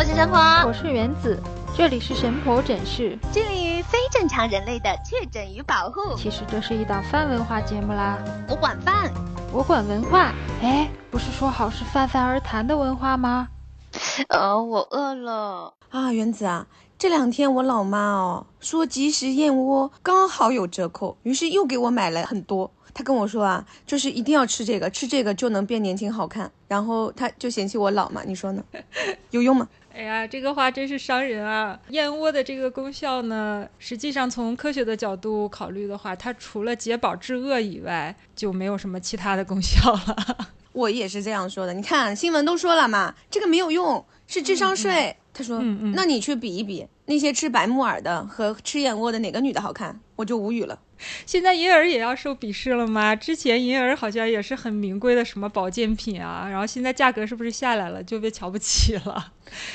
我是神婆，我是原子，这里是神婆诊室，致力于非正常人类的确诊与保护。其实这是一档泛文化节目啦，我管饭，我管文化。哎，不是说好是泛泛而谈的文化吗？呃，我饿了啊，原子啊，这两天我老妈哦说即食燕窝刚好有折扣，于是又给我买了很多。她跟我说啊，就是一定要吃这个，吃这个就能变年轻好看。然后她就嫌弃我老嘛，你说呢？有用吗？哎呀，这个话真是伤人啊！燕窝的这个功效呢，实际上从科学的角度考虑的话，它除了解饱治饿以外，就没有什么其他的功效了。我也是这样说的。你看新闻都说了嘛，这个没有用，是智商税。他说，嗯嗯那你去比一比，那些吃白木耳的和吃燕窝的哪个女的好看？我就无语了。现在银耳也要受鄙视了吗？之前银耳好像也是很名贵的什么保健品啊，然后现在价格是不是下来了，就被瞧不起了？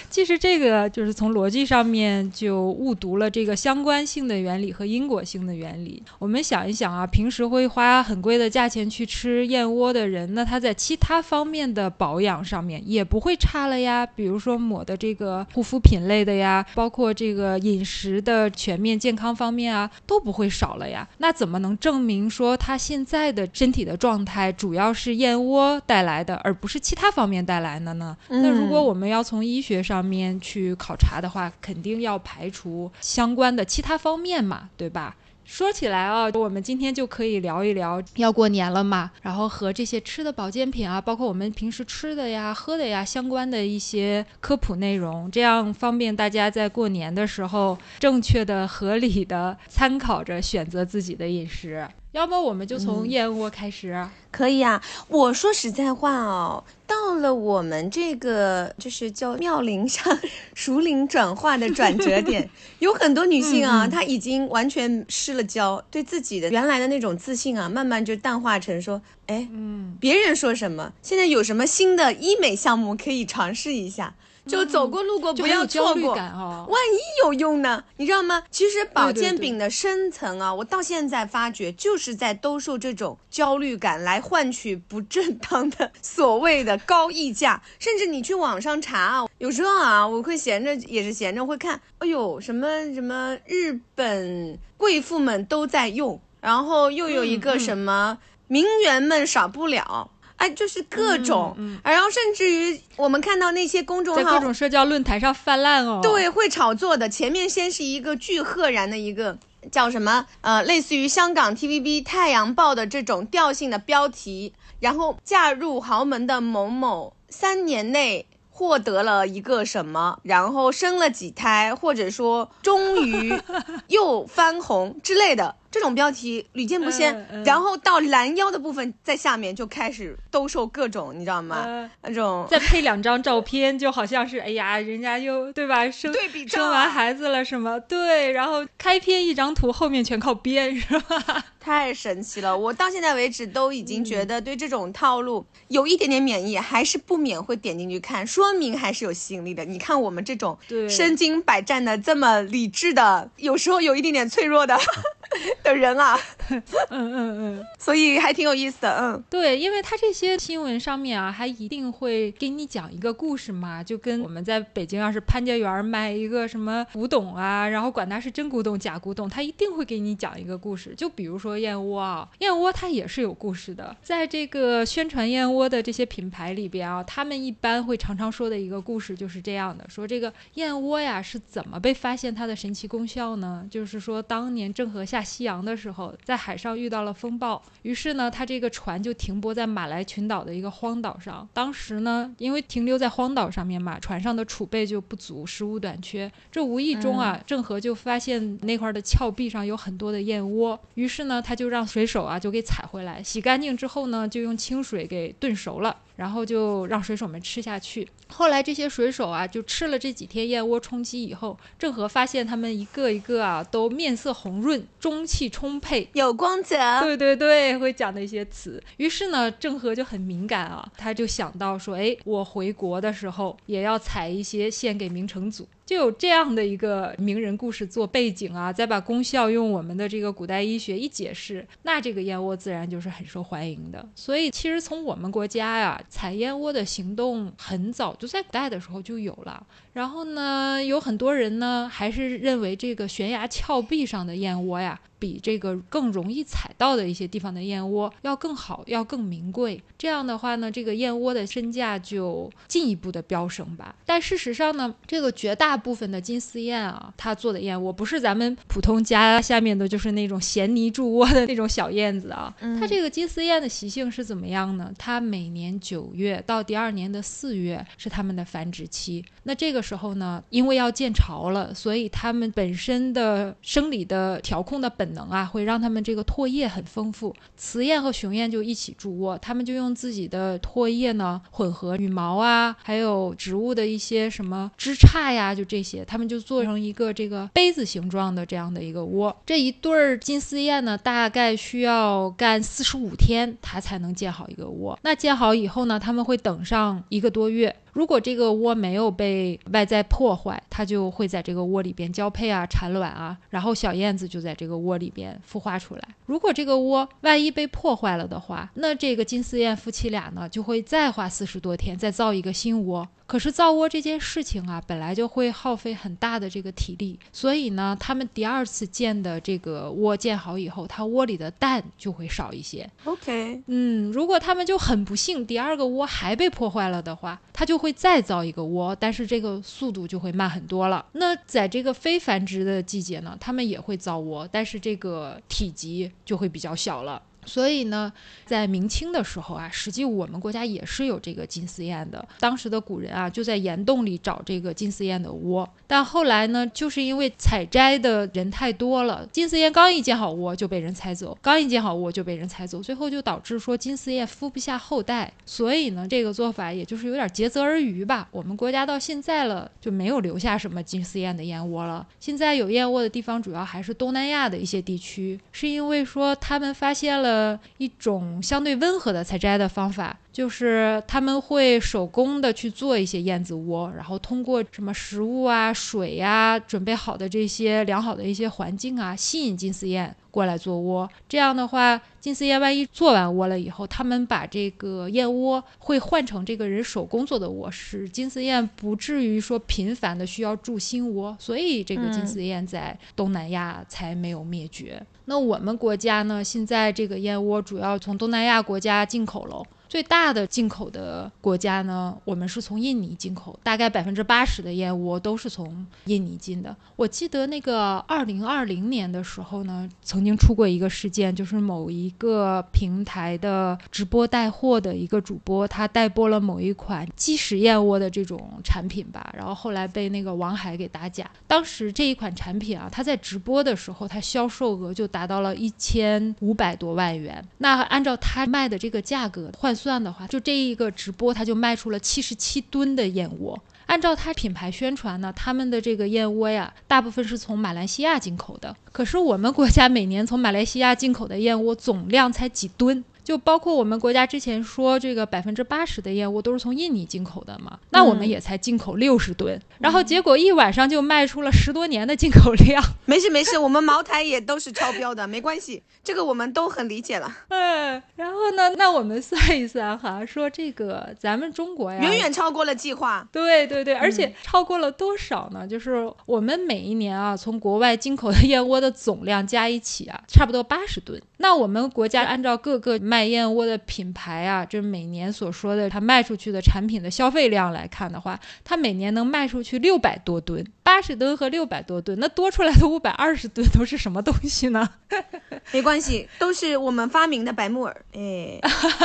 其实这个就是从逻辑上面就误读了这个相关性的原理和因果性的原理。我们想一想啊，平时会花很贵的价钱去吃燕窝的人，那他在其他方面的保养上面也不会差了呀。比如说抹的这个护肤品类的呀，包括这个饮食的全面健康方面啊，都不会少了呀。那怎么能证明说他现在的身体的状态主要是燕窝带来的，而不是其他方面带来的呢？那如果我们要从医学上面去考察的话，肯定要排除相关的其他方面嘛，对吧？说起来啊，我们今天就可以聊一聊，要过年了嘛，然后和这些吃的保健品啊，包括我们平时吃的呀、喝的呀相关的一些科普内容，这样方便大家在过年的时候正确的、合理的参考着选择自己的饮食。要不我们就从燕窝开始，可以啊。我说实在话哦，到了我们这个就是叫妙龄上 熟龄转化的转折点，有很多女性啊，她已经完全失了焦，对自己的原来的那种自信啊，慢慢就淡化成说，哎，嗯，别人说什么，现在有什么新的医美项目可以尝试一下。就走过路过不要错过，万一有用呢？你知道吗？其实保健品的深层啊，我到现在发觉就是在兜售这种焦虑感来换取不正当的所谓的高溢价。甚至你去网上查啊，有时候啊，我会闲着也是闲着会看，哎呦，什么什么日本贵妇们都在用，然后又有一个什么名媛们少不了。哎，就是各种，然后甚至于我们看到那些公众号在各种社交论坛上泛滥哦，对，会炒作的。前面先是一个巨赫然的一个叫什么呃，类似于香港 TVB、太阳报的这种调性的标题，然后嫁入豪门的某某三年内获得了一个什么，然后生了几胎，或者说终于 又翻红之类的。这种标题屡见不鲜，然后到拦腰的部分，在下面就开始兜售各种，你知道吗？那种再配两张照片，就好像是哎呀，人家又对吧？生生完孩子了什么？对，然后开篇一张图，后面全靠编，是吧？太神奇了！我到现在为止都已经觉得对这种套路有一点点免疫，还是不免会点进去看，说明还是有吸引力的。你看我们这种身经百战的这么理智的，有时候有一点点脆弱的。的人啊，嗯嗯嗯，所以还挺有意思的，嗯，对，因为他这些新闻上面啊，还一定会给你讲一个故事嘛，就跟我们在北京要是潘家园卖一个什么古董啊，然后管它是真古董假古董，他一定会给你讲一个故事。就比如说燕窝啊，燕窝它也是有故事的，在这个宣传燕窝的这些品牌里边啊，他们一般会常常说的一个故事就是这样的，说这个燕窝呀是怎么被发现它的神奇功效呢？就是说当年郑和下西洋的时候，在海上遇到了风暴，于是呢，他这个船就停泊在马来群岛的一个荒岛上。当时呢，因为停留在荒岛上面嘛，船上的储备就不足，食物短缺。这无意中啊，郑和就发现那块的峭壁上有很多的燕窝，于是呢，他就让水手啊就给采回来，洗干净之后呢，就用清水给炖熟了。然后就让水手们吃下去。后来这些水手啊，就吃了这几天燕窝充饥以后，郑和发现他们一个一个啊，都面色红润，中气充沛，有光泽。对对对，会讲的一些词。于是呢，郑和就很敏感啊，他就想到说，哎，我回国的时候也要采一些献给明成祖。就有这样的一个名人故事做背景啊，再把功效用我们的这个古代医学一解释，那这个燕窝自然就是很受欢迎的。所以其实从我们国家呀，采燕窝的行动很早就在古代的时候就有了。然后呢，有很多人呢还是认为这个悬崖峭壁上的燕窝呀。比这个更容易采到的一些地方的燕窝要更好，要更名贵。这样的话呢，这个燕窝的身价就进一步的飙升吧。但事实上呢，这个绝大部分的金丝燕啊，它做的燕窝不是咱们普通家下面的就是那种衔泥筑窝的那种小燕子啊。它这个金丝燕的习性是怎么样呢？它每年九月到第二年的四月是它们的繁殖期。那这个时候呢，因为要建巢了，所以它们本身的生理的调控的本本能啊，会让他们这个唾液很丰富。雌燕和雄燕就一起筑窝，他们就用自己的唾液呢，混合羽毛啊，还有植物的一些什么枝杈呀，就这些，他们就做成一个这个杯子形状的这样的一个窝。这一对儿金丝燕呢，大概需要干四十五天，它才能建好一个窝。那建好以后呢，他们会等上一个多月。如果这个窝没有被外在破坏，它就会在这个窝里边交配啊、产卵啊，然后小燕子就在这个窝里边孵化出来。如果这个窝万一被破坏了的话，那这个金丝燕夫妻俩呢，就会再花四十多天再造一个新窝。可是造窝这件事情啊，本来就会耗费很大的这个体力，所以呢，他们第二次建的这个窝建好以后，它窝里的蛋就会少一些。OK，嗯，如果他们就很不幸，第二个窝还被破坏了的话，它就会再造一个窝，但是这个速度就会慢很多了。那在这个非繁殖的季节呢，他们也会造窝，但是这个体积就会比较小了。所以呢，在明清的时候啊，实际我们国家也是有这个金丝燕的。当时的古人啊，就在岩洞里找这个金丝燕的窝。但后来呢，就是因为采摘的人太多了，金丝燕刚一建好窝就被人采走，刚一建好窝就被人采走，最后就导致说金丝燕孵不下后代。所以呢，这个做法也就是有点竭泽而渔吧。我们国家到现在了就没有留下什么金丝燕的燕窝了。现在有燕窝的地方主要还是东南亚的一些地区，是因为说他们发现了。呃，一种相对温和的采摘的方法，就是他们会手工的去做一些燕子窝，然后通过什么食物啊、水呀，准备好的这些良好的一些环境啊，吸引金丝燕。过来做窝。这样的话，金丝燕万一做完窝了以后，他们把这个燕窝会换成这个人手工做的窝，使金丝燕不至于说频繁的需要筑新窝。所以，这个金丝燕在东南亚才没有灭绝。那我们国家呢？现在这个燕窝主要从东南亚国家进口喽。最大的进口的国家呢，我们是从印尼进口，大概百分之八十的燕窝都是从印尼进的。我记得那个二零二零年的时候呢，曾经出过一个事件，就是某一个平台的直播带货的一个主播，他带播了某一款鸡屎燕窝的这种产品吧，然后后来被那个王海给打假。当时这一款产品啊，他在直播的时候，他销售额就达到了一千五百多万元。那按照他卖的这个价格换。算算的话，就这一个直播，他就卖出了七十七吨的燕窝。按照他品牌宣传呢，他们的这个燕窝呀，大部分是从马来西亚进口的。可是我们国家每年从马来西亚进口的燕窝总量才几吨。就包括我们国家之前说这个百分之八十的燕窝都是从印尼进口的嘛，那我们也才进口六十吨，然后结果一晚上就卖出了十多年的进口量。没事没事，我们茅台也都是超标的，没关系，这个我们都很理解了。嗯，然后呢，那我们算一算哈，说这个咱们中国呀，远远超过了计划。对对对，而且超过了多少呢？就是我们每一年啊，从国外进口的 燕窝的总量加一起啊，差不多八十吨。那我们国家按照各个卖燕窝的品牌啊，就是每年所说的它卖出去的产品的消费量来看的话，它每年能卖出去六百多吨，八十吨和六百多吨，那多出来的五百二十吨都是什么东西呢？没关系，都是我们发明的白木耳。哎，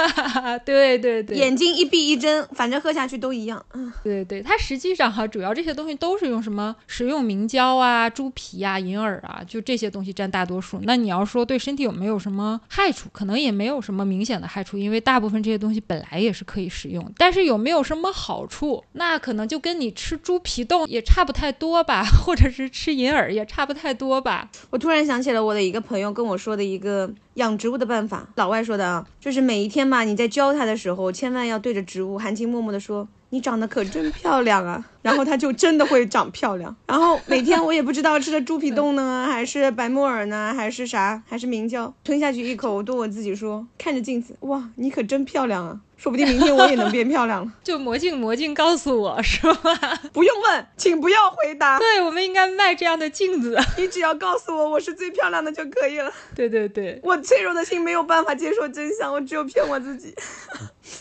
对对对，眼睛一闭一睁，反正喝下去都一样。嗯，对对，它实际上哈，主要这些东西都是用什么食用明胶啊、猪皮啊、银耳啊，就这些东西占大多数。那你要说对身体有没有什么害处，可能也没有什么明显的害处，因为大部分这些东西本来也是可以食用。但是有没有什么好处，那可能就跟你吃猪皮冻也差不太多吧，或者是吃银耳也差不太多吧。我突然想起了我的一个朋友跟我说的一个。养植物的办法，老外说的啊，就是每一天嘛，你在教他的时候，千万要对着植物含情脉脉的说：“你长得可真漂亮啊。然后它就真的会长漂亮。然后每天我也不知道吃的猪皮冻呢，还是白木耳呢，还是啥，还是明胶，吞下去一口，我对我自己说，看着镜子，哇，你可真漂亮啊。说不定明天我也能变漂亮了。就魔镜魔镜告诉我是吧？不用问，请不要回答。对，我们应该卖这样的镜子。你只要告诉我我是最漂亮的就可以了。对对对，我脆弱的心没有办法接受真相，我只有骗我自己。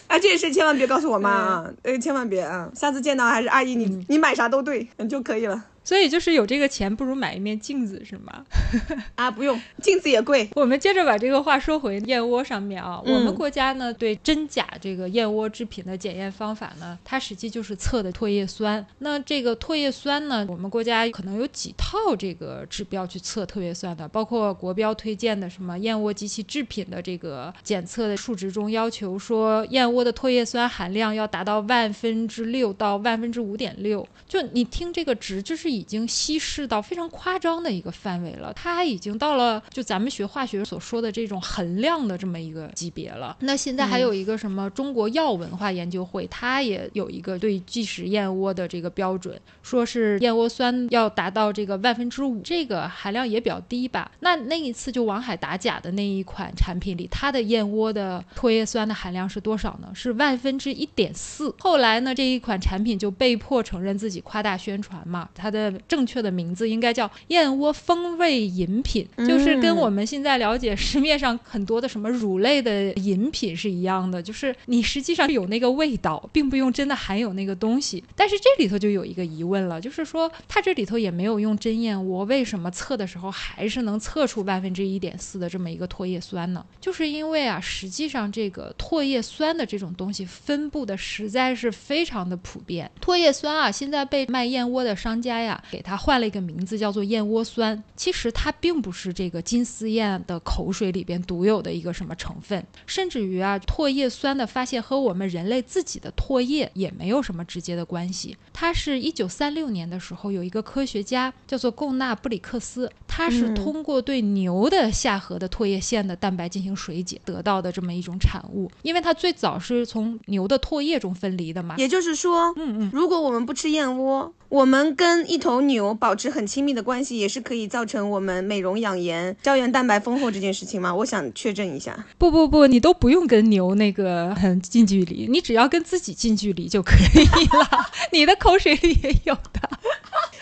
啊，这件事千万别告诉我妈啊！呃，千万别啊！下次见到还是阿姨，你你买啥都对，就可以了。所以就是有这个钱，不如买一面镜子，是吗？啊，不用，镜子也贵。我们接着把这个话说回燕窝上面啊。我们国家呢，对真假这个燕窝制品的检验方法呢，它实际就是测的唾液酸。那这个唾液酸呢，我们国家可能有几套这个指标去测唾液酸的，包括国标推荐的什么燕窝及其制品的这个检测的数值中，要求说燕窝的唾液酸含量要达到万分之六到万分之五点六。就你听这个值，就是以已经稀释到非常夸张的一个范围了，它已经到了就咱们学化学所说的这种衡量的这么一个级别了。那现在还有一个什么中国药文化研究会，它也有一个对即食燕窝的这个标准，说是燕窝酸要达到这个万分之五，这个含量也比较低吧。那那一次就王海打假的那一款产品里，它的燕窝的唾液酸的含量是多少呢？是万分之一点四。后来呢，这一款产品就被迫承认自己夸大宣传嘛，它的。正确的名字应该叫燕窝风味饮品，就是跟我们现在了解市面上很多的什么乳类的饮品是一样的，就是你实际上有那个味道，并不用真的含有那个东西。但是这里头就有一个疑问了，就是说它这里头也没有用真燕窝，为什么测的时候还是能测出万分之一点四的这么一个唾液酸呢？就是因为啊，实际上这个唾液酸的这种东西分布的实在是非常的普遍。唾液酸啊，现在被卖燕窝的商家呀。给它换了一个名字，叫做燕窝酸。其实它并不是这个金丝燕的口水里边独有的一个什么成分，甚至于啊，唾液酸的发现和我们人类自己的唾液也没有什么直接的关系。它是一九三六年的时候，有一个科学家叫做贡纳布里克斯，他是通过对牛的下颌的唾液腺的蛋白进行水解得到的这么一种产物。因为它最早是从牛的唾液中分离的嘛。也就是说，嗯嗯，如果我们不吃燕窝，我们跟一头牛保持很亲密的关系，也是可以造成我们美容养颜、胶原蛋白丰厚这件事情吗？我想确认一下。不不不，你都不用跟牛那个很近距离，你只要跟自己近距离就可以了。你的口水里也有的。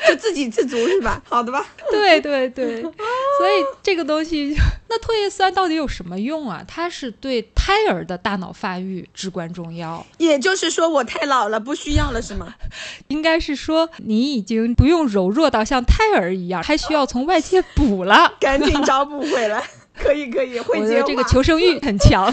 就自给自足是吧？好的吧。对对对，所以这个东西，那唾液酸到底有什么用啊？它是对胎儿的大脑发育至关重要。也就是说，我太老了，不需要了是吗？应该是说，你已经不用柔弱到像胎儿一样，还需要从外界补了，赶紧找补回来。可以可以，我的这个求生欲 很强。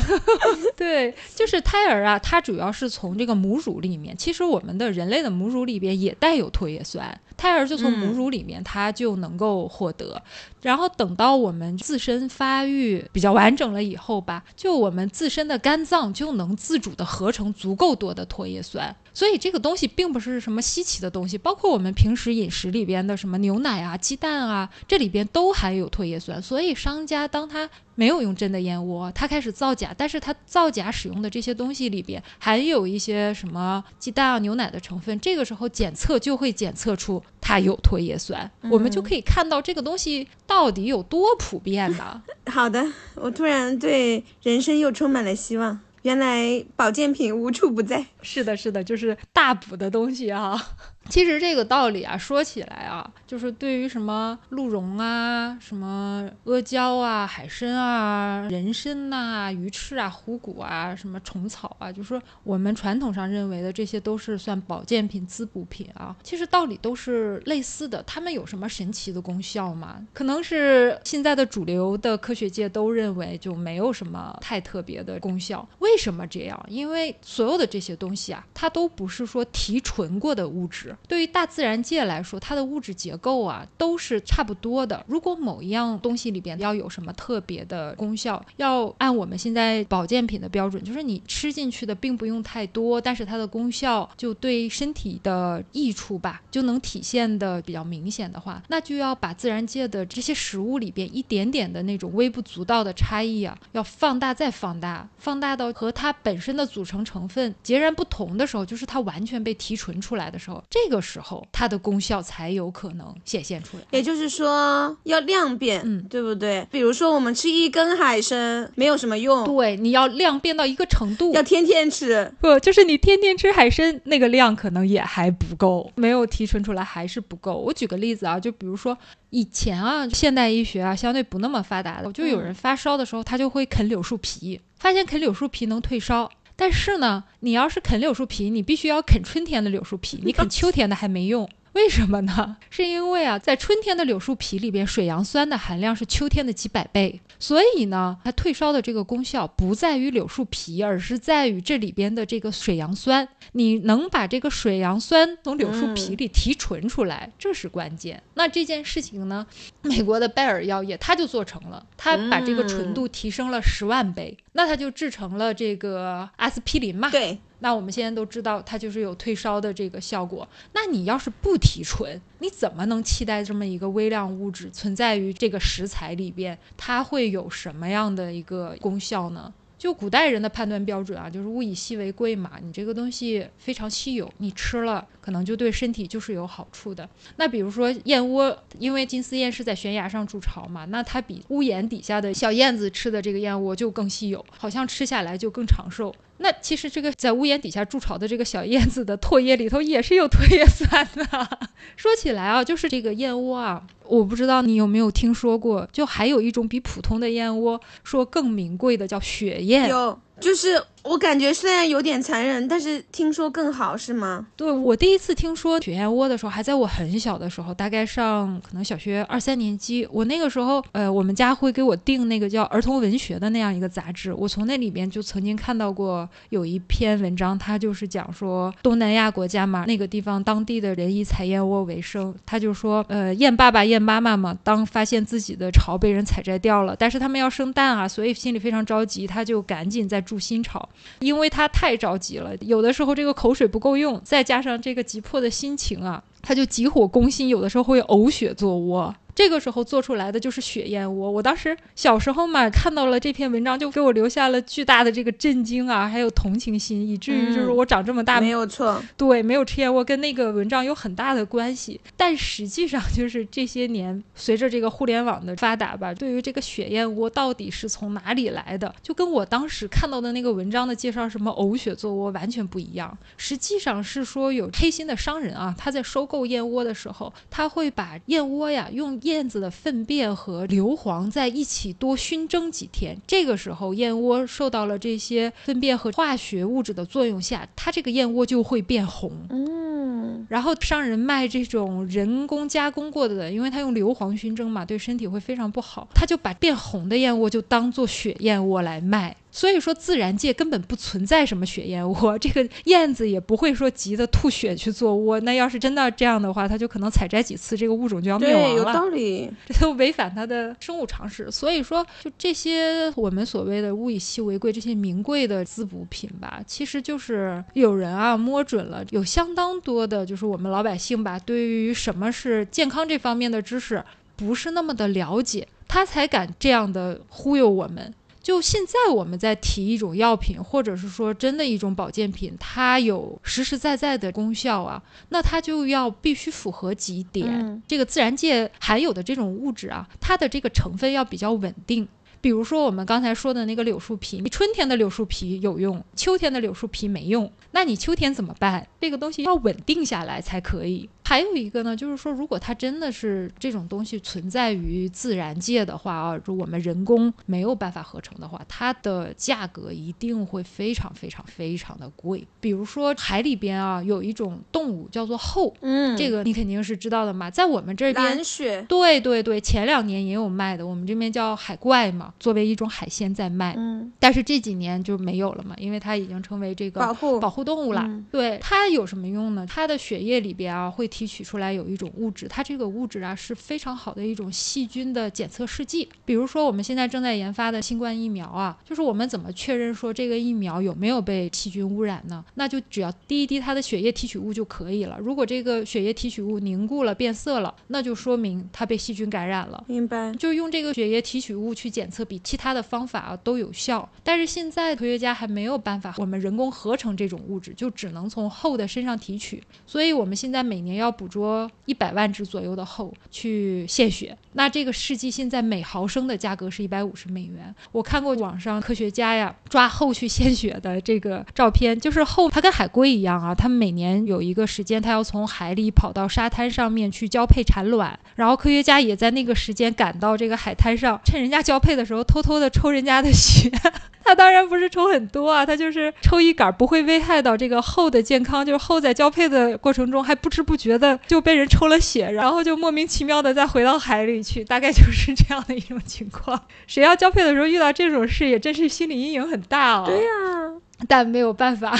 对，就是胎儿啊，它主要是从这个母乳里面，其实我们的人类的母乳里边也带有唾液酸。胎儿就从母乳里面，它就能够获得，然后等到我们自身发育比较完整了以后吧，就我们自身的肝脏就能自主的合成足够多的唾液酸，所以这个东西并不是什么稀奇的东西，包括我们平时饮食里边的什么牛奶啊、鸡蛋啊，这里边都含有唾液酸，所以商家当他。没有用真的燕窝，他开始造假，但是他造假使用的这些东西里边含有一些什么鸡蛋啊、牛奶的成分，这个时候检测就会检测出它有唾液酸，我们就可以看到这个东西到底有多普遍呢？好的，我突然对人生又充满了希望，原来保健品无处不在。是的，是的，就是大补的东西啊。其实这个道理啊，说起来啊，就是对于什么鹿茸啊、什么阿胶啊、海参啊、人参呐、鱼翅啊、虎骨啊、什么虫草啊，就说我们传统上认为的这些都是算保健品、滋补品啊。其实道理都是类似的，它们有什么神奇的功效吗？可能是现在的主流的科学界都认为就没有什么太特别的功效。为什么这样？因为所有的这些东西啊，它都不是说提纯过的物质。对于大自然界来说，它的物质结构啊都是差不多的。如果某一样东西里边要有什么特别的功效，要按我们现在保健品的标准，就是你吃进去的并不用太多，但是它的功效就对身体的益处吧，就能体现的比较明显的话，那就要把自然界的这些食物里边一点点的那种微不足道的差异啊，要放大再放大，放大到和它本身的组成成分截然不同的时候，就是它完全被提纯出来的时候，这个时候它的功效才有可能显现出来。也就是说要量变，嗯对不对？比如说我们吃一根海参没有什么用，对，你要量变到一个程度，要天天吃。不，就是你天天吃海参，那个量可能也还不够，没有提纯出来还是不够。我举个例子啊，就比如说以前啊，现代医学啊相对不那么发达的，就有人发烧的时候，他就会啃柳树皮，发现啃柳树皮能退烧。但是呢，你要是啃柳树皮，你必须要啃春天的柳树皮，你啃秋天的还没用。为什么呢？是因为啊，在春天的柳树皮里边，水杨酸的含量是秋天的几百倍，所以呢，它退烧的这个功效不在于柳树皮，而是在于这里边的这个水杨酸。你能把这个水杨酸从柳树皮里提纯出来，这是关键。那这件事情呢，美国的拜耳药业它就做成了，它把这个纯度提升了十万倍，那它就制成了这个阿司匹林嘛。对，那我们现在都知道，它就是有退烧的这个效果。那你要是不提纯，你怎么能期待这么一个微量物质存在于这个食材里边，它会有什么样的一个功效呢？就古代人的判断标准啊，就是物以稀为贵嘛。你这个东西非常稀有，你吃了可能就对身体就是有好处的。那比如说燕窝，因为金丝燕是在悬崖上筑巢嘛，那它比屋檐底下的小燕子吃的这个燕窝就更稀有，好像吃下来就更长寿。那其实这个在屋檐底下筑巢的这个小燕子的唾液里头也是有唾液酸的。说起来啊，就是这个燕窝啊，我不知道你有没有听说过，就还有一种比普通的燕窝说更名贵的，叫雪燕。有，就是我感觉虽然有点残忍，但是听说更好是吗？对我第一次听说雪燕窝的时候，还在我很小的时候，大概上可能小学二三年级。我那个时候，呃，我们家会给我订那个叫儿童文学的那样一个杂志，我从那里边就曾经看到过有一篇文章，它就是讲说东南亚国家嘛，那个地方当地的人以采燕窝为生。他就说，呃，燕爸爸、燕妈妈嘛，当发现自己的巢被人采摘掉了，但是他们要生蛋啊，所以心里非常着急，他就赶紧在筑新巢。因为他太着急了，有的时候这个口水不够用，再加上这个急迫的心情啊，他就急火攻心，有的时候会呕血做窝。这个时候做出来的就是血燕窝。我当时小时候嘛，看到了这篇文章，就给我留下了巨大的这个震惊啊，还有同情心，以至于就是我长这么大，没有错，对，没有吃燕窝跟那个文章有很大的关系。但实际上就是这些年随着这个互联网的发达吧，对于这个血燕窝到底是从哪里来的，就跟我当时看到的那个文章的介绍什么呕血做窝完全不一样。实际上是说有黑心的商人啊，他在收购燕窝的时候，他会把燕窝呀用燕子的粪便和硫磺在一起多熏蒸几天，这个时候燕窝受到了这些粪便和化学物质的作用下，它这个燕窝就会变红。嗯，然后商人卖这种人工加工过的，因为它用硫磺熏蒸嘛，对身体会非常不好，他就把变红的燕窝就当做雪燕窝来卖。所以说，自然界根本不存在什么雪燕窝，这个燕子也不会说急得吐血去做窝。那要是真的这样的话，它就可能采摘几次，这个物种就要灭对，亡了。有道理。这都违反它的生物常识。所以说，就这些我们所谓的物以稀为贵，这些名贵的滋补品吧，其实就是有人啊摸准了，有相当多的，就是我们老百姓吧，对于什么是健康这方面的知识不是那么的了解，他才敢这样的忽悠我们。就现在我们在提一种药品，或者是说真的一种保健品，它有实实在在的功效啊，那它就要必须符合几点。嗯这个自然界含有的这种物质啊，它的这个成分要比较稳定。比如说我们刚才说的那个柳树皮，你春天的柳树皮有用，秋天的柳树皮没用，那你秋天怎么办？这个东西要稳定下来才可以。还还有一个呢，就是说，如果它真的是这种东西存在于自然界的话啊，如果我们人工没有办法合成的话，它的价格一定会非常非常非常的贵。比如说海里边啊，有一种动物叫做后，嗯，这个你肯定是知道的嘛，在我们这边蓝。雪，对对对，前两年也有卖的，我们这边叫海怪嘛，作为一种海鲜在卖。嗯，但是这几年就没有了嘛，因为它已经成为这个保护保护动物了。嗯对它有什么用呢？它的血液里边啊会提取出来有一种物质，它这个物质啊是非常好的一种细菌的检测试剂。比如说我们现在正在研发的新冠疫苗啊，就是我们怎么确认说这个疫苗有没有被细菌污染呢？那就只要滴一滴它的血液提取物就可以了。如果这个血液提取物凝固了、变色了，那就说明它被细菌感染了。明白。就是用这个血液提取物去检测，比其他的方法啊都有效。但是现在科学家还没有办法，我们人工合成这种物质，就只能从后的身上提取。所以我们现在每年要要捕捉一百万只左右的猴去献血。那这个试剂现在每毫升的价格是一百五十美元。我看过网上科学家呀抓后续献血的这个照片，就是后它跟海龟一样啊，它们每年有一个时间，它要从海里跑到沙滩上面去交配产卵，然后科学家也在那个时间赶到这个海滩上，趁人家交配的时候偷偷的抽人家的血。他当然不是抽很多啊，他就是抽一杆，不会危害到这个后的健康。就是后在交配的过程中，还不知不觉的就被人抽了血，然后就莫名其妙的再回到海里去，大概就是这样的一种情况。谁要交配的时候遇到这种事，也真是心理阴影很大哦。对呀、但没有办法。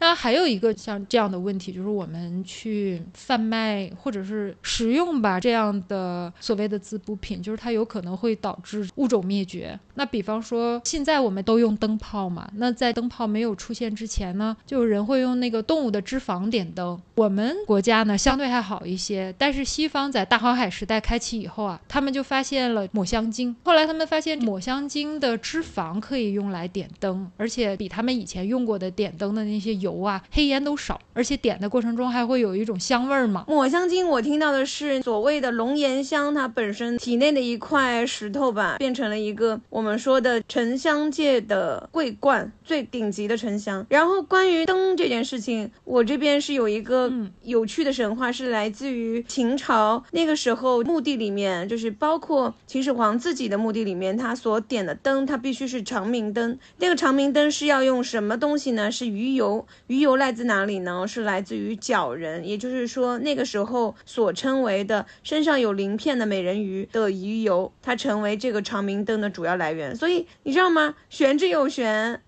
那还有一个像这样的问题，就是我们去贩卖或者是食用吧这样的所谓的滋补品，就是它有可能会导致物种灭绝。那比方说，现在我们都用灯泡嘛，那在灯泡没有出现之前呢，就人会用那个动物的脂肪点灯。我们国家呢相对还好一些，但是西方在大航海时代开启以后啊，他们就发现了抹香鲸。后来他们发现抹香鲸的脂肪可以用来点灯，而且比他们以前用过的点灯的那些油啊、黑烟都少，而且点的过程中还会有一种香味儿嘛。抹香鲸，我听到的是所谓的龙涎香，它本身体内的一块石头吧，变成了一个我们说的沉香界的桂冠，最顶级的沉香。然后关于灯这件事情，我这边是有一个嗯有趣的神话，是来自于秦朝那个时候墓地里面，就是包括秦始皇自己的墓地里面，他所点的灯，它必须是长明灯。那个长明灯是要用什么东西呢？是鱼油。鱼油来自哪里呢？是来自于角人，也就是说那个时候所称为的身上有鳞片的美人鱼的鱼油，它成为这个长明灯的主要来源。所以你知道吗？玄之又玄。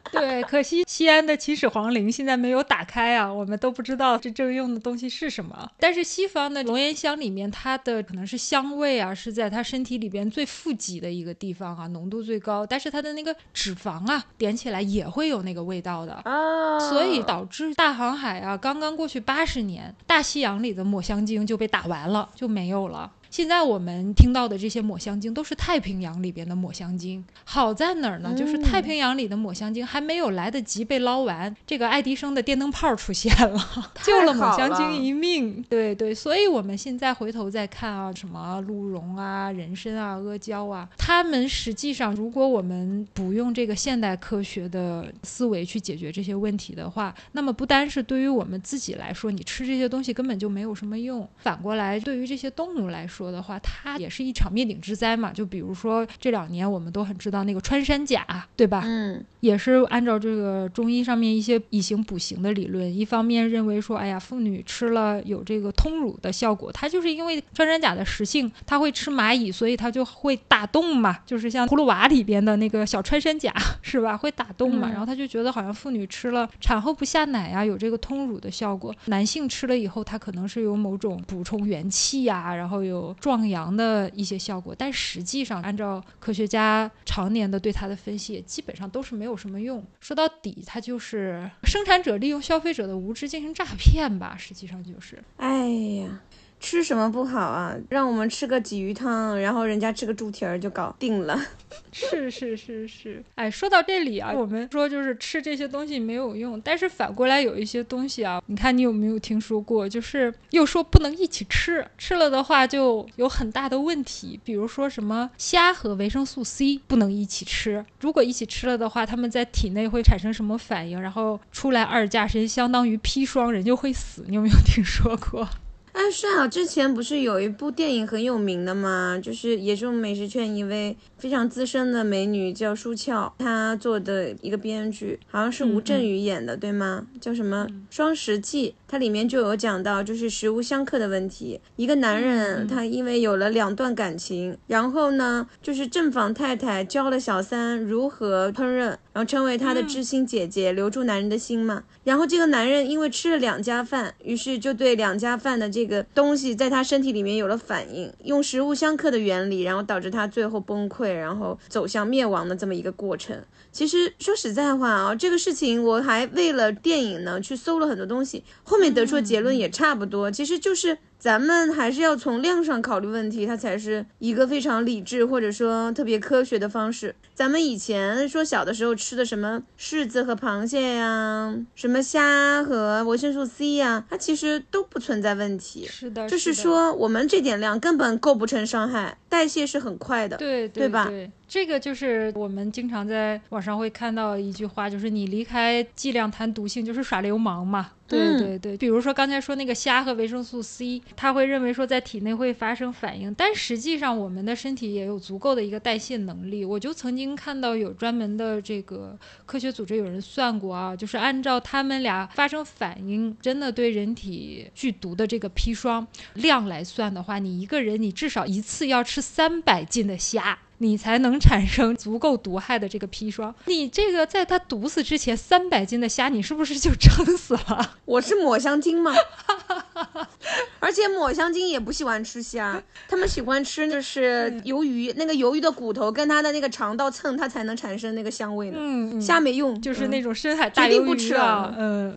对，可惜西安的秦始皇陵现在没有打开啊，我们都不知道这正用的东西是什么。但是西方的龙涎香里面，它的可能是香味啊，是在它身体里边最富集的一个地方啊，浓度最高。但是它的那个脂肪啊，点起来也会有那个味道的。啊，所以导致大航海啊，刚刚过去八十年，大西洋里的抹香鲸就被打完了，就没有了。现在我们听到的这些抹香鲸都是太平洋里边的抹香鲸，好在哪儿呢？就是嗯太平洋里的抹香鲸还没有来得及被捞完，这个爱迪生的电灯泡出现了，救了抹香鲸一命。对对，所以我们现在回头再看啊，什么鹿茸啊、人参啊、阿胶啊，它们实际上，如果我们不用这个现代科学的思维去解决这些问题的话，那么不单是对于我们自己来说，你吃这些东西根本就没有什么用；反过来，对于这些动物来说的话，它也是一场灭顶之灾嘛。就比如说这两年我们都很知道那个穿山甲，对吧？嗯，也是按照这个中医上面一些以形补形的理论，一方面认为说，哎呀，妇女吃了有这个通乳的效果，它就是因为穿山甲的食性，它会吃蚂蚁，所以它就会打洞嘛，就是像葫芦娃里边的那个小穿山甲是吧？会打洞嘛，嗯然后他就觉得好像妇女吃了产后不下奶啊，有这个通乳的效果，男性吃了以后，他可能是有某种补充元气呀、然后有壮阳的一些效果，但实际上按照科学家常年的对它的分析，基本上都是没有什么用。说到底，它就是生产者利用消费者的无知进行诈骗吧，实际上就是。哎呀。吃什么不好啊？让我们吃个鲫鱼汤，然后人家吃个猪蹄儿就搞定了。是是是是，哎，说到这里啊，我们说就是吃这些东西没有用，但是反过来有一些东西啊，你看你有没有听说过？就是又说不能一起吃，吃了的话就有很大的问题，比如说什么虾和维生素 C 不能一起吃，如果一起吃了的话，它们在体内会产生什么反应？然后出来二价是相当于砒霜，人就会死。你有没有听说过？哎，是啊，之前不是有一部电影很有名的吗？就是也是我们美食圈一位非常资深的美女叫舒翘，她做的一个编剧，好像是吴镇宇演的，对吗？叫什么《双十记》？它里面就有讲到，就是食物相克的问题。一个男人他因为有了两段感情，然后呢，就是正房太太教了小三如何烹饪，然后成为他的知心姐姐，留住男人的心嘛。然后这个男人因为吃了两家饭，于是就对两家饭的这这个东西在他身体里面有了反应，用食物相克的原理，然后导致他最后崩溃，然后走向灭亡的这么一个过程。其实说实在话啊，这个事情我还为了电影呢去搜了很多东西，后面得出的结论也差不多，其实就是。咱们还是要从量上考虑问题，它才是一个非常理智或者说特别科学的方式。咱们以前说小的时候吃的什么柿子和螃蟹呀，什么虾和维生素 C 呀，它其实都不存在问题。是的，就是说我们这点量根本构不成伤害，代谢是很快的，对对吧？这个就是我们经常在网上会看到一句话，就是你离开剂量谈毒性，就是耍流氓嘛。对对对，比如说刚才说那个虾和维生素 C，他会认为说在体内会发生反应，但实际上我们的身体也有足够的一个代谢能力。我就曾经看到有专门的这个科学组织有人算过啊，就是按照他们俩发生反应，真的对人体剧毒的这个砒霜量来算的话，你一个人你至少一次要吃三百斤的虾。你才能产生足够毒害的这个砒霜。你这个在它毒死之前，三百斤的虾，你是不是就撑死了？我是抹香鲸吗？而且抹香鲸也不喜欢吃虾，他们喜欢吃就是鱿鱼，那个鱿鱼的骨头跟它的那个肠道蹭，它才能产生那个香味呢。嗯，虾没用，就是那种深海大鱿鱼啊。嗯，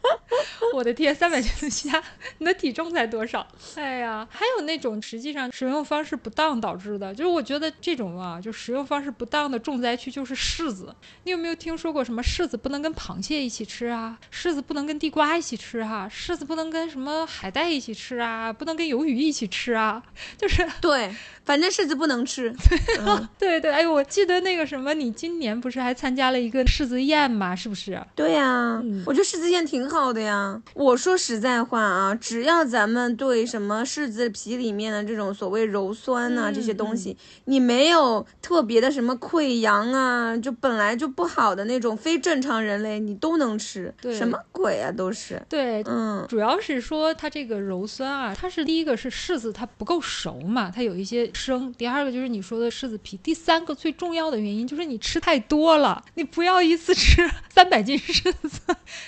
我的天，三百斤的虾，你的体重才多少？哎呀，还有那种实际上使用方式不当导致的，就是我觉得这种啊，就。食用方式不当的重灾区就是柿子。你有没有听说过什么柿子不能跟螃蟹一起吃啊？柿子不能跟地瓜一起吃哈？柿子不能跟什么海带一起吃啊？不能跟鱿鱼一起吃啊？就是对。反正柿子不能吃，对对，哎呦，我记得那个什么，你今年不是还参加了一个柿子宴吗？是不是？对呀，我觉得柿子宴挺好的呀。我说实在话啊，只要咱们对什么柿子皮里面的这种所谓鞣酸呐这些东西，你没有特别的什么溃疡啊，就本来就不好的那种非正常人类，你都能吃。对，什么鬼啊，都是。对，嗯，主要是说它这个鞣酸啊，它是第一个是柿子它不够熟嘛，它有一些。生，第二个就是你说的柿子皮，第三个最重要的原因就是你吃太多了，你不要一次吃 三百斤柿子，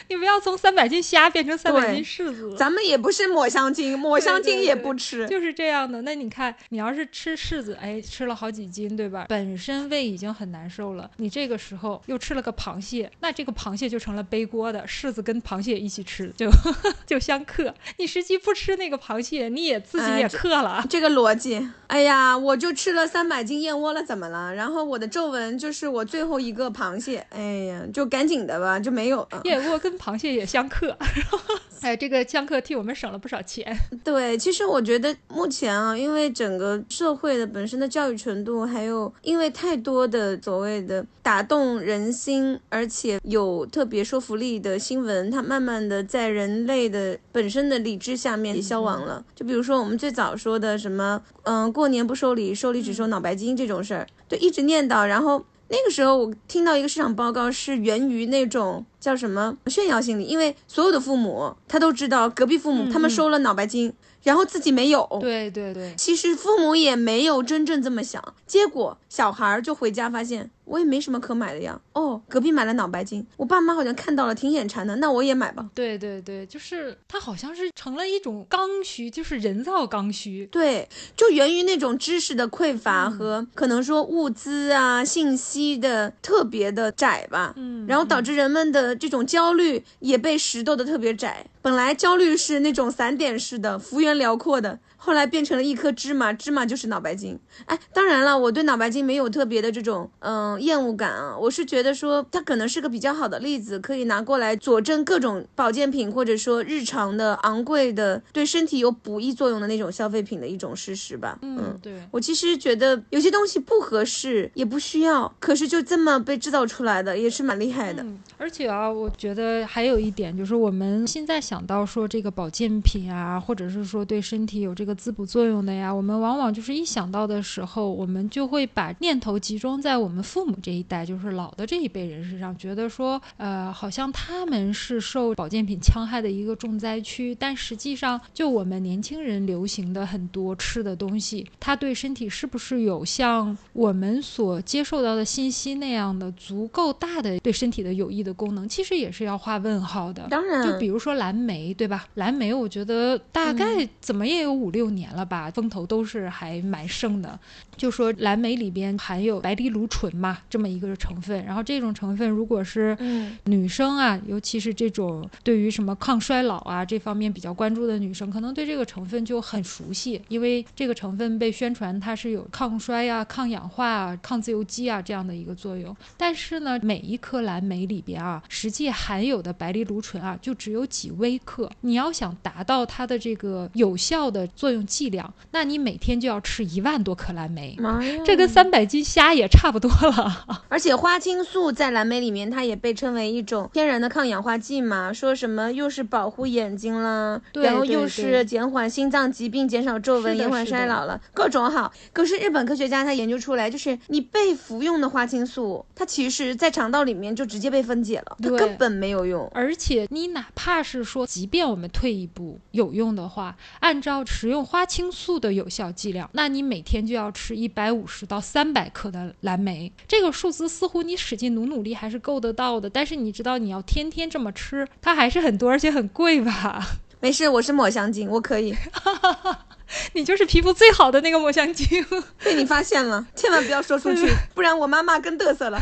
你不要从三百斤虾变成三百斤柿子。咱们也不是抹香鲸，抹香鲸也不吃，就是这样的。那你看，你要是吃柿子，哎，吃了好几斤，对吧？本身胃已经很难受了，你这个时候又吃了个螃蟹，那这个螃蟹就成了背锅的。柿子跟螃蟹一起吃，就 就相克。你实际不吃那个螃蟹，你也自己也克了。这个逻辑，哎呀。啊，我就吃了三百斤燕窝了，怎么了？然后我的皱纹就是我最后一个螃蟹，哎呀，就赶紧的吧，就没有了。燕窝跟螃蟹也相克，哎，这个相克替我们省了不少钱。对，其实我觉得目前啊，因为整个社会的本身的教育程度，还有因为太多的所谓的打动人心，而且有特别说服力的新闻，它慢慢的在人类的本身的理智下面消亡了。就比如说我们最早说的什么，嗯，过年不收礼，收礼只收脑白金这种事儿，就一直念叨。然后那个时候我听到一个市场报告，是源于那种叫什么炫耀心理，因为所有的父母他都知道隔壁父母他们收了脑白金。然后自己没有，对对对，其实父母也没有真正这么想，结果小孩儿就回家发现我也没什么可买的呀。哦，隔壁买了脑白金，我爸妈好像看到了挺眼馋的，那我也买吧。对对对，就是他好像是成了一种刚需，就是人造刚需。对，就源于那种知识的匮乏和可能说物资啊信息的特别的窄吧。嗯，然后导致人们的这种焦虑也被拾掇的特别窄。本来焦虑是那种散点式的、幅员辽阔的。后来变成了一颗芝麻，芝麻就是脑白金。哎，当然了，我对脑白金没有特别的这种嗯厌恶感啊，我是觉得说它可能是个比较好的例子，可以拿过来佐证各种保健品或者说日常的昂贵的对身体有补益作用的那种消费品的一种事实吧。嗯，对我其实觉得有些东西不合适也不需要，可是就这么被制造出来的也是蛮厉害的。嗯，而且啊，我觉得还有一点就是我们现在想到说这个保健品啊，或者是说对身体有这个。滋补作用的呀，我们往往就是一想到的时候，我们就会把念头集中在我们父母这一代，就是老的这一辈人身上，觉得说，呃，好像他们是受保健品戕害的一个重灾区。但实际上，就我们年轻人流行的很多吃的东西，它对身体是不是有像我们所接受到的信息那样的足够大的对身体的有益的功能，其实也是要画问号的。当然，就比如说蓝莓，对吧？蓝莓，我觉得大概怎么也有五六。年了吧，风头都是还蛮盛的。就说蓝莓里边含有白藜芦醇嘛，这么一个成分。然后这种成分，如果是女生啊，尤其是这种对于什么抗衰老啊这方面比较关注的女生，可能对这个成分就很熟悉，因为这个成分被宣传它是有抗衰啊、抗氧化、啊、抗自由基啊这样的一个作用。但是呢，每一颗蓝莓里边啊，实际含有的白藜芦醇啊，就只有几微克。你要想达到它的这个有效的作用。剂量，那你每天就要吃一万多克蓝莓，这跟三百斤虾也差不多了。而且花青素在蓝莓里面，它也被称为一种天然的抗氧化剂嘛，说什么又是保护眼睛了，然后又是减缓心脏疾病、减少皱纹、延缓衰老了，各种好。可是日本科学家他研究出来，就是你被服用的花青素，它其实在肠道里面就直接被分解了，它根本没有用。而且你哪怕是说，即便我们退一步有用的话，按照食用用。花青素的有效剂量，那你每天就要吃一百五十到三百克的蓝莓，这个数字似乎你使劲努努力还是够得到的。但是你知道你要天天这么吃，它还是很多而且很贵吧？没事，我是抹香鲸，我可以。你就是皮肤最好的那个抹香鲸，被你发现了，千万不要说出去，不然我妈妈更嘚瑟了。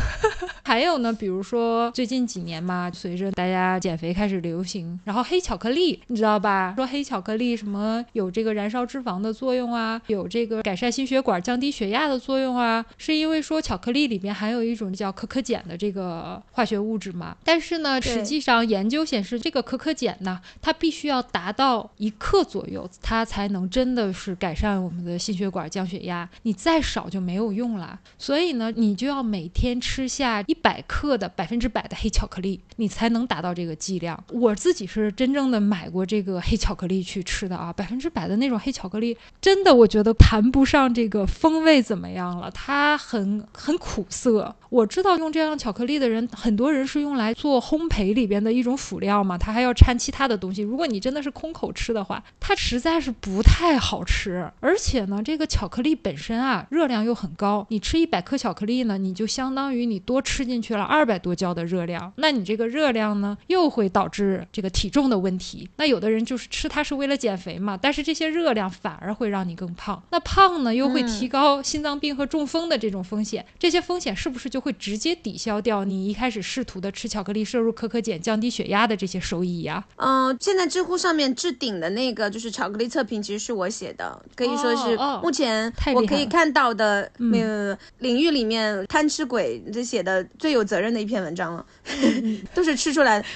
还有呢，比如说最近几年嘛，随着大家减肥开始流行，然后黑巧克力，你知道吧？说黑巧克力什么有这个燃烧脂肪的作用啊，有这个改善心血管、降低血压的作用啊，是因为说巧克力里边含有一种叫可可碱的这个化学物质嘛。但是呢，实际上研究显示，这个可可碱呢，它必须要达到一克左右，它才能真。的是改善我们的心血管、降血压，你再少就没有用了。所以呢，你就要每天吃下一百克的百分之百的黑巧克力，你才能达到这个剂量。我自己是真正的买过这个黑巧克力去吃的啊，百分之百的那种黑巧克力，真的我觉得谈不上这个风味怎么样了，它很很苦涩。我知道用这样巧克力的人，很多人是用来做烘焙里边的一种辅料嘛，它还要掺其他的东西。如果你真的是空口吃的话，它实在是不太好吃。而且呢，这个巧克力本身啊，热量又很高。你吃一百克巧克力呢，你就相当于你多吃进去了二百多焦的热量。那你这个热量呢，又会导致这个体重的问题。那有的人就是吃它是为了减肥嘛，但是这些热量反而会让你更胖。那胖呢，又会提高心脏病和中风的这种风险。这些风险是不是就？就会直接抵消掉你一开始试图的吃巧克力、摄入可可碱、降低血压的这些收益呀。嗯，现在知乎上面置顶的那个就是巧克力测评，其实是我写的，可以说是目前我可以看到的呃领域里面贪吃鬼这写的最有责任的一篇文章了，都是吃出来的。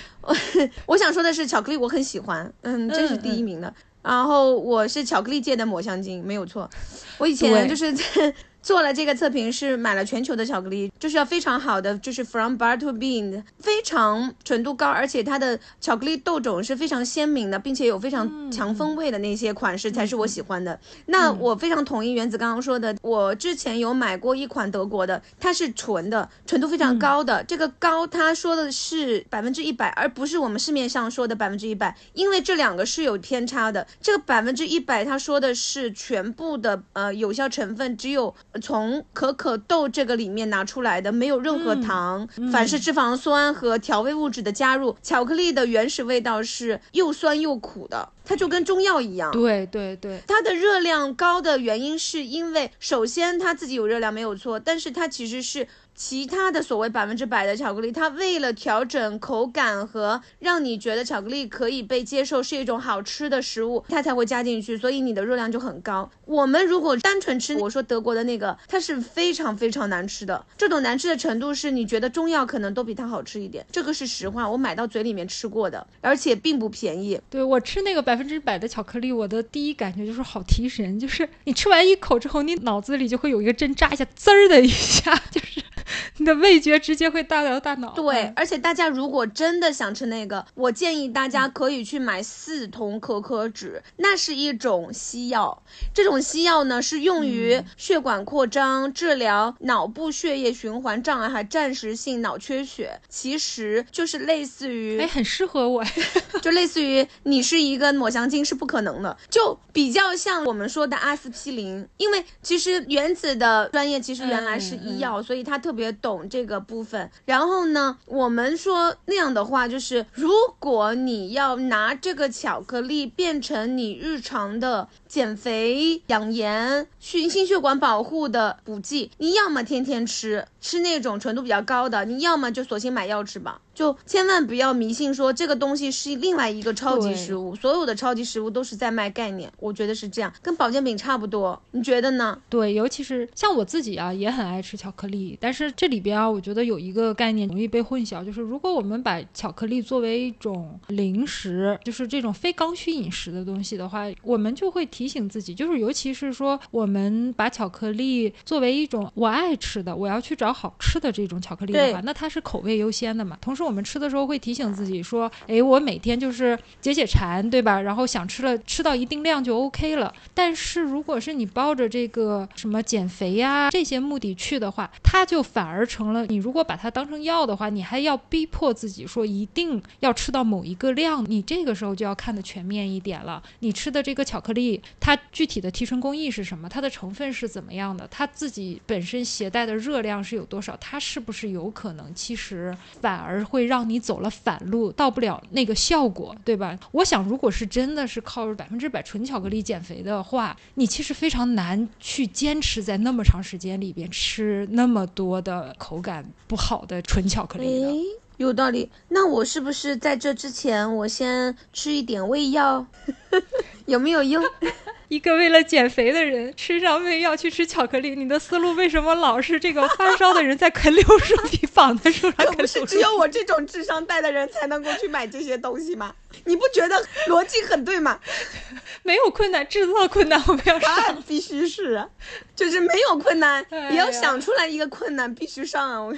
我想说的是，巧克力我很喜欢，嗯，这是第一名的。然后我是巧克力界的抹香鲸，没有错。我以前就是在。做了这个测评是买了全球的巧克力，就是要非常好的，就是 from bar to bean，非常纯度高，而且它的巧克力豆种是非常鲜明的，并且有非常强风味的那些款式才是我喜欢的。那我非常同意原子刚刚说的，我之前有买过一款德国的，它是纯的，纯度非常高的。这个高他说的是百分之一百，而不是我们市面上说的百分之一百，因为这两个是有偏差的。这个百分之一百他说的是全部的呃有效成分只有。从可可豆这个里面拿出来的，没有任何糖、反式脂肪酸和调味物质的加入。巧克力的原始味道是又酸又苦的，它就跟中药一样。对对对，它的热量高的原因是因为，首先它自己有热量没有错，但是它其实是。其他的所谓百分之百的巧克力，它为了调整口感和让你觉得巧克力可以被接受是一种好吃的食物，它才会加进去，所以你的热量就很高。我们如果单纯吃，我说德国的那个，它是非常非常难吃的。这种难吃的程度是你觉得中药可能都比它好吃一点，这个是实话，我买到嘴里面吃过的，而且并不便宜。对我吃那个百分之百的巧克力，我的第一感觉就是好提神，就是你吃完一口之后，你脑子里就会有一个针扎一下，滋儿的一下，就是。你的味觉直接会大到大脑。对，而且大家如果真的想吃那个，我建议大家可以去买四酮可可脂，那是一种西药。这种西药呢是用于血管扩张、治疗脑部血液循环障碍和暂时性脑缺血，其实就是类似于，哎，很适合我，就类似于你是一个抹香鲸是不可能的，就比较像我们说的阿司匹林，因为其实原子的专业其实原来是医药，所以它特特。别懂这个部分，然后呢，我们说那样的话，就是如果你要拿这个巧克力变成你日常的减肥、养颜、去心血管保护的补剂，你要么天天吃，吃那种纯度比较高的，你要么就索性买药吃吧。就千万不要迷信说这个东西是另外一个超级食物，所有的超级食物都是在卖概念，我觉得是这样，跟保健品差不多，你觉得呢？对，尤其是像我自己啊，也很爱吃巧克力，但是这里边啊，我觉得有一个概念容易被混淆，就是如果我们把巧克力作为一种零食，就是这种非刚需饮食的东西的话，我们就会提醒自己，就是尤其是说我们把巧克力作为一种我爱吃的，我要去找好吃的这种巧克力的话，那它是口味优先的嘛，同时。我们吃的时候会提醒自己说：“哎，我每天就是解解馋，对吧？然后想吃了，吃到一定量就 OK 了。但是如果是你抱着这个什么减肥呀这些目的去的话，它就反而成了你如果把它当成药的话，你还要逼迫自己说一定要吃到某一个量。你这个时候就要看的全面一点了。你吃的这个巧克力，它具体的提纯工艺是什么？它的成分是怎么样的？它自己本身携带的热量是有多少？它是不是有可能其实反而会？让你走了反路，到不了那个效果，对吧？我想，如果是真的是靠百分之百纯巧克力减肥的话，你其实非常难去坚持在那么长时间里边吃那么多的口感不好的纯巧克力的。有道理。那我是不是在这之前，我先吃一点胃药，有没有用？一个为了减肥的人吃上胃药去吃巧克力，你的思路为什么老是这个发烧的人在啃柳树皮绑在树上？不是只有我这种智商带的人才能够去买这些东西吗？你不觉得逻辑很对吗？没有困难，制造困难我们要上，必须是，就是没有困难也要想出来一个困难，必须上啊！我。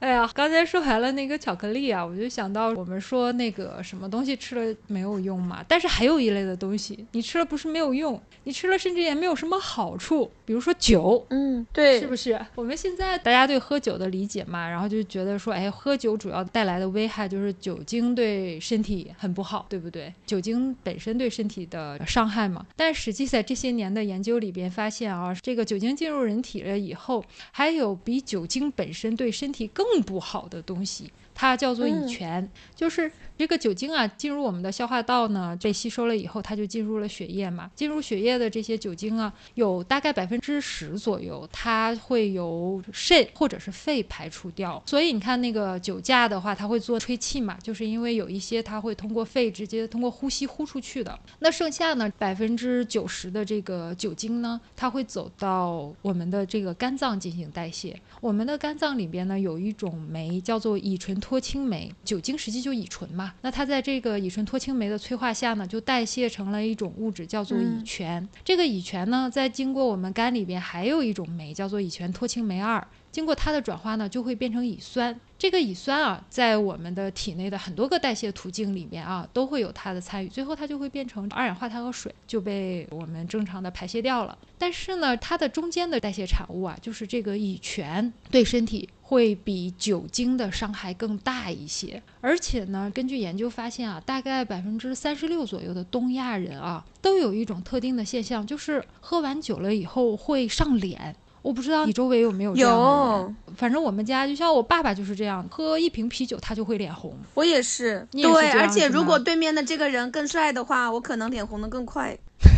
哎呀，刚才说完了那个巧克力啊，我就想到我们说那个什么东西吃了没有用嘛？但是还有一类的东西，你吃了不是没有用，你吃了甚至也没有什么好处。比如说酒，嗯，对，是不是？我们现在大家对喝酒的理解嘛，然后就觉得说，哎，喝酒主要带来的危害就是酒精对身体很不好，对不对？酒精本身对身体的伤害嘛。但实际在这些年的研究里边发现啊，这个酒精进入人体了以后，还有比酒精本身对身体更更不好的东西，它叫做乙醛，就是这个酒精啊，进入我们的消化道呢，被吸收了以后，它就进入了血液嘛。进入血液的这些酒精啊，有大概百分之十左右，它会由肾或者是肺排出掉。所以你看那个酒驾的话，它会做吹气嘛，就是因为有一些它会通过肺直接通过呼吸呼出去的。那剩下呢，百分之九十的这个酒精呢，它会走到我们的这个肝脏进行代谢。我们的肝脏里边呢，有一种酶叫做乙醇脱氢酶，酒精实际就乙醇嘛。那它在这个乙醇脱氢酶的催化下呢，就代谢成了一种物质叫做乙醛。这个乙醛呢，在经过我们肝里边还有一种酶叫做乙醛脱氢酶二。经过它的转化呢，就会变成乙酸。这个乙酸啊，在我们的体内的很多个代谢途径里面啊，都会有它的参与。最后它就会变成二氧化碳和水，就被我们正常的排泄掉了。但是呢，它的中间的代谢产物啊，就是这个乙醛，对身体会比酒精的伤害更大一些。而且呢，根据研究发现啊，大概百分之三十六左右的东亚人啊，都有一种特定的现象，就是喝完酒了以后会上脸。我不知道你周围有没有这样的人。反正我们家就像我爸爸就是这样，喝一瓶啤酒他就会脸红。我也是，也是对，而且如果对面的这个人更帅的话，我可能脸红的更快。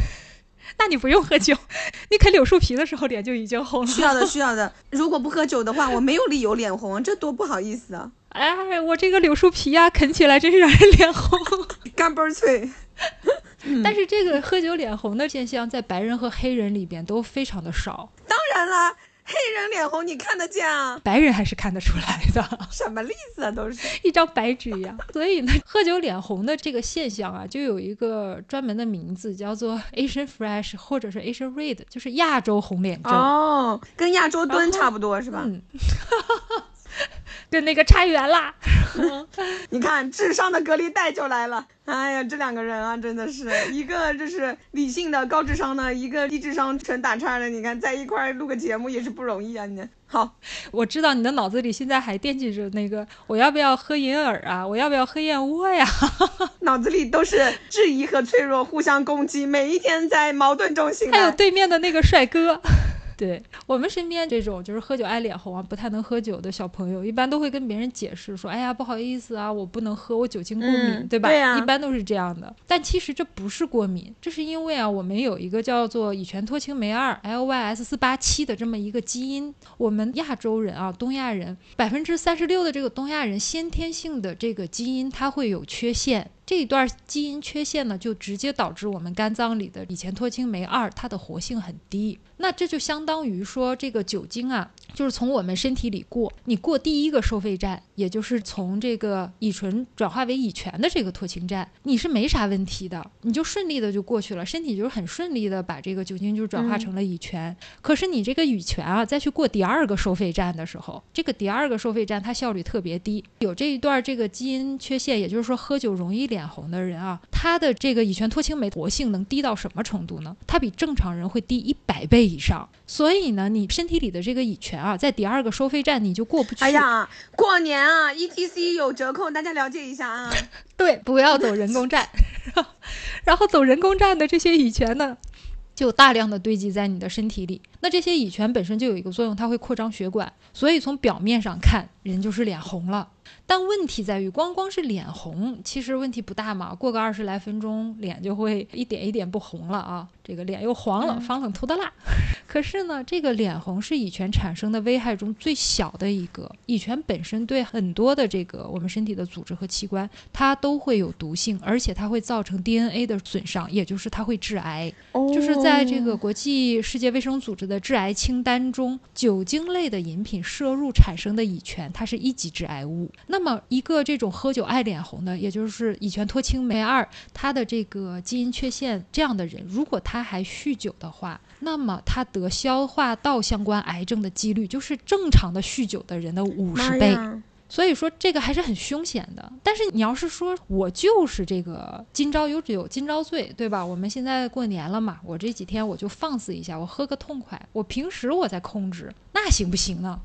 那你不用喝酒，你啃柳树皮的时候脸就已经红了。需要的，需要的。如果不喝酒的话，我没有理由脸红，这多不好意思啊！哎，我这个柳树皮呀、啃起来真是让人脸红。干嘣儿脆。但是这个喝酒脸红的现象，在白人和黑人里边都非常的少，当然啦，黑人脸红你看得见啊？白人还是看得出来的，什么例子啊？都是。一张白纸一样。所以呢，喝酒脸红的这个现象啊，就有一个专门的名字，叫做 Asian Fresh 或者是 Asian Red，就是亚洲红脸症。哦，跟亚洲蹲差不多是吧？嗯，跟那个差远啦。你看智商的隔离带就来了。哎呀，这两个人啊，真的是一个就是理性的高智商的，一个低智商纯打岔的。你看在一块儿录个节目也是不容易啊。你好，我知道你的脑子里现在还惦记着那个，我要不要喝银耳啊？我要不要喝燕窝呀？脑子里都是质疑和脆弱互相攻击，每一天在矛盾中醒还有。对面的那个帅哥。对我们身边这种就是喝酒爱脸红啊，不太能喝酒的小朋友，一般都会跟别人解释说：“哎呀，不好意思啊，我不能喝，我酒精过敏，嗯对吧？”对啊一般都是这样的。但其实这不是过敏，这是因为啊，我们有一个叫做乙醛脱氢酶二 （LYS 四八七）的这么一个基因。我们亚洲人啊，东亚人百分之三十六的这个东亚人先天性的这个基因，它会有缺陷。这一段基因缺陷呢，就直接导致我们肝脏里的乙醛脱氢酶二它的活性很低。那这就相当于说，这个酒精啊，就是从我们身体里过，你过第一个收费站，也就是从这个乙醇转化为乙醛的这个脱氢站，你是没啥问题的，你就顺利的就过去了，身体就是很顺利的把这个酒精就转化成了乙醛。可是你这个乙醛啊，再去过第二个收费站的时候，这个第二个收费站它效率特别低，有这一段这个基因缺陷，也就是说喝酒容易脸红的人啊，他的这个乙醛脱氢酶活性能低到什么程度呢？它比正常人会低一百倍以上。所以呢，你身体里的这个乙醛啊，在第二个收费站你就过不去。哎呀，过年啊，ETC 有折扣，大家了解一下啊。对，不要走人工站，然后走人工站的这些乙醛呢，就大量的堆积在你的身体里。那这些乙醛本身就有一个作用，它会扩张血管，所以从表面上看，人就是脸红了。但问题在于，光光是脸红，其实问题不大嘛。过个二十来分钟，脸就会一点一点不红了啊，这个脸又黄了，防冷涂的蜡。可是呢，这个脸红是乙醛产生的危害中最小的一个。乙醛本身对很多的这个我们身体的组织和器官，它都会有毒性，而且它会造成 DNA 的损伤，也就是它会致癌。哦就是在这个国际世界卫生组织的致癌清单中，酒精类的饮品摄入产生的乙醛，它是一级致癌物。那么，一个这种喝酒爱脸红的，也就是乙醛脱氢酶二，它的这个基因缺陷这样的人，如果他还酗酒的话，那么他得消化道相关癌症的几率就是正常的酗酒的人的五十倍。所以说这个还是很凶险的。但是你要是说我就是这个今朝有酒今朝醉，对吧？我们现在过年了嘛，我这几天我就放肆一下，我喝个痛快。我平时我在控制，那行不行呢？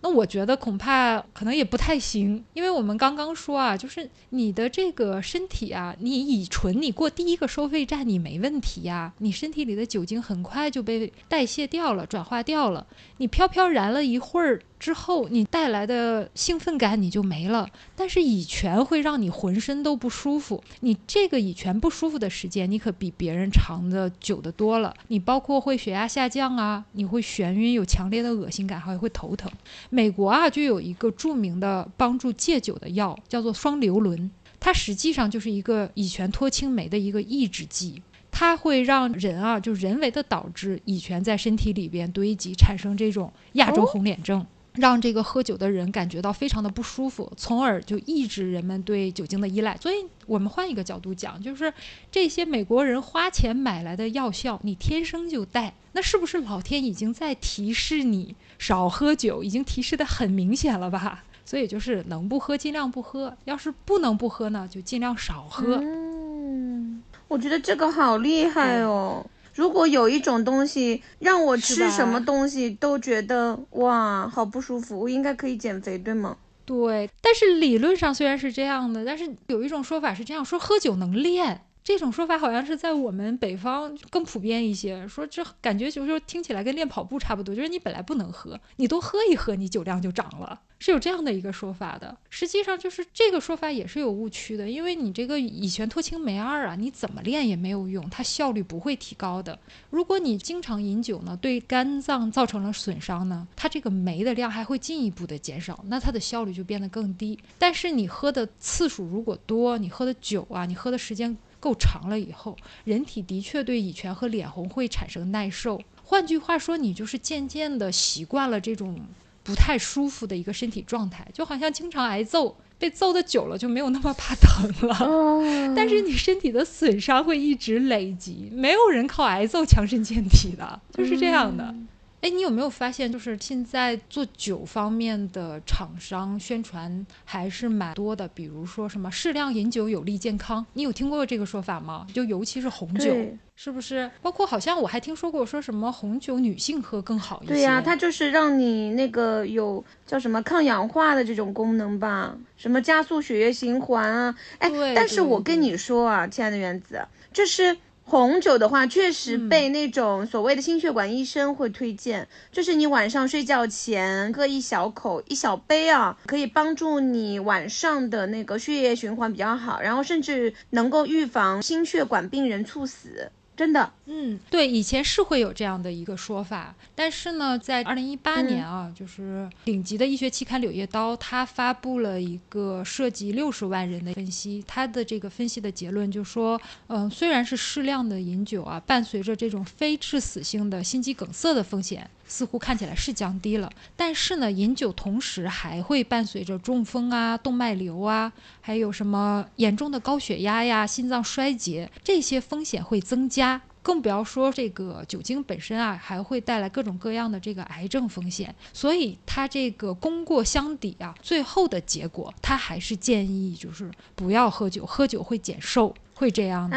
那我觉得恐怕可能也不太行，因为我们刚刚说啊，就是你的这个身体啊，你乙醇你过第一个收费站你没问题呀、你身体里的酒精很快就被代谢掉了、转化掉了，你飘飘然了一会儿之后，你带来的兴奋感你就没了。但是乙醛会让你浑身都不舒服，你这个乙醛不舒服的时间，你可比别人长的久的多了。你包括会血压下降啊，你会眩晕，有强烈的恶心感，还会头疼。美国啊，就有一个著名的帮助戒酒的药，叫做双硫仑，它实际上就是一个乙醛脱氢酶的一个抑制剂。它会让人啊，就人为的导致乙醛在身体里边堆积，产生这种亚洲红脸症。让这个喝酒的人感觉到非常的不舒服，从而就抑制人们对酒精的依赖。所以，我们换一个角度讲，就是这些美国人花钱买来的药效，你天生就带，那是不是老天已经在提示你少喝酒，已经提示的很明显了吧？所以就是能不喝尽量不喝，要是不能不喝呢，就尽量少喝。嗯，我觉得这个好厉害哦。如果有一种东西让我吃什么东西都觉得哇好不舒服，我应该可以减肥，对吗？对，但是理论上虽然是这样的，但是有一种说法是这样说：喝酒能练，这种说法好像是在我们北方更普遍一些，说这感觉就是听起来跟练跑步差不多，就是你本来不能喝，你多喝一喝，你酒量就涨了，是有这样的一个说法的。实际上就是这个说法也是有误区的，因为你这个乙醛脱氢酶二啊，你怎么练也没有用，它效率不会提高的。如果你经常饮酒呢，对肝脏造成了损伤呢，它这个酶的量还会进一步的减少，那它的效率就变得更低。但是你喝的次数如果多，你喝的酒啊，你喝的时间。够长了以后，人体的确对乙醛和脸红会产生耐受。换句话说，你就是渐渐的习惯了这种不太舒服的一个身体状态，就好像经常挨揍，被揍的久了就没有那么怕疼了。但是你身体的损伤会一直累积，没有人靠挨揍强身健体的，就是这样的。哎，你有没有发现，就是现在做酒方面的厂商宣传还是蛮多的？比如说什么适量饮酒有利健康，你有听过这个说法吗？就尤其是红酒，是不是？包括好像我还听说过，说什么红酒女性喝更好一些。对呀，它就是让你那个有叫什么抗氧化的这种功能吧，什么加速血液循环啊。哎，但是我跟你说啊，亲爱的原子，这是。红酒的话，确实被那种所谓的心血管医生会推荐，就是你晚上睡觉前喝一小口、一小杯啊，可以帮助你晚上的那个血液循环比较好，然后甚至能够预防心血管病人猝死。真的，嗯，对，以前是会有这样的一个说法，但是呢，在二零一八年啊，就是顶级的医学期刊《柳叶刀》，它发布了一个涉及六十万人的分析，它的这个分析的结论就说，嗯，虽然是适量的饮酒啊，伴随着这种非致死性的心肌梗塞的风险。似乎看起来是降低了，但是呢，饮酒同时还会伴随着中风啊、动脉瘤啊，还有什么严重的高血压呀、心脏衰竭这些风险会增加，更不要说这个酒精本身啊，还会带来各种各样的这个癌症风险。所以它这个功过相抵啊，最后的结果，他还是建议就是不要喝酒，喝酒会减寿。会这样的。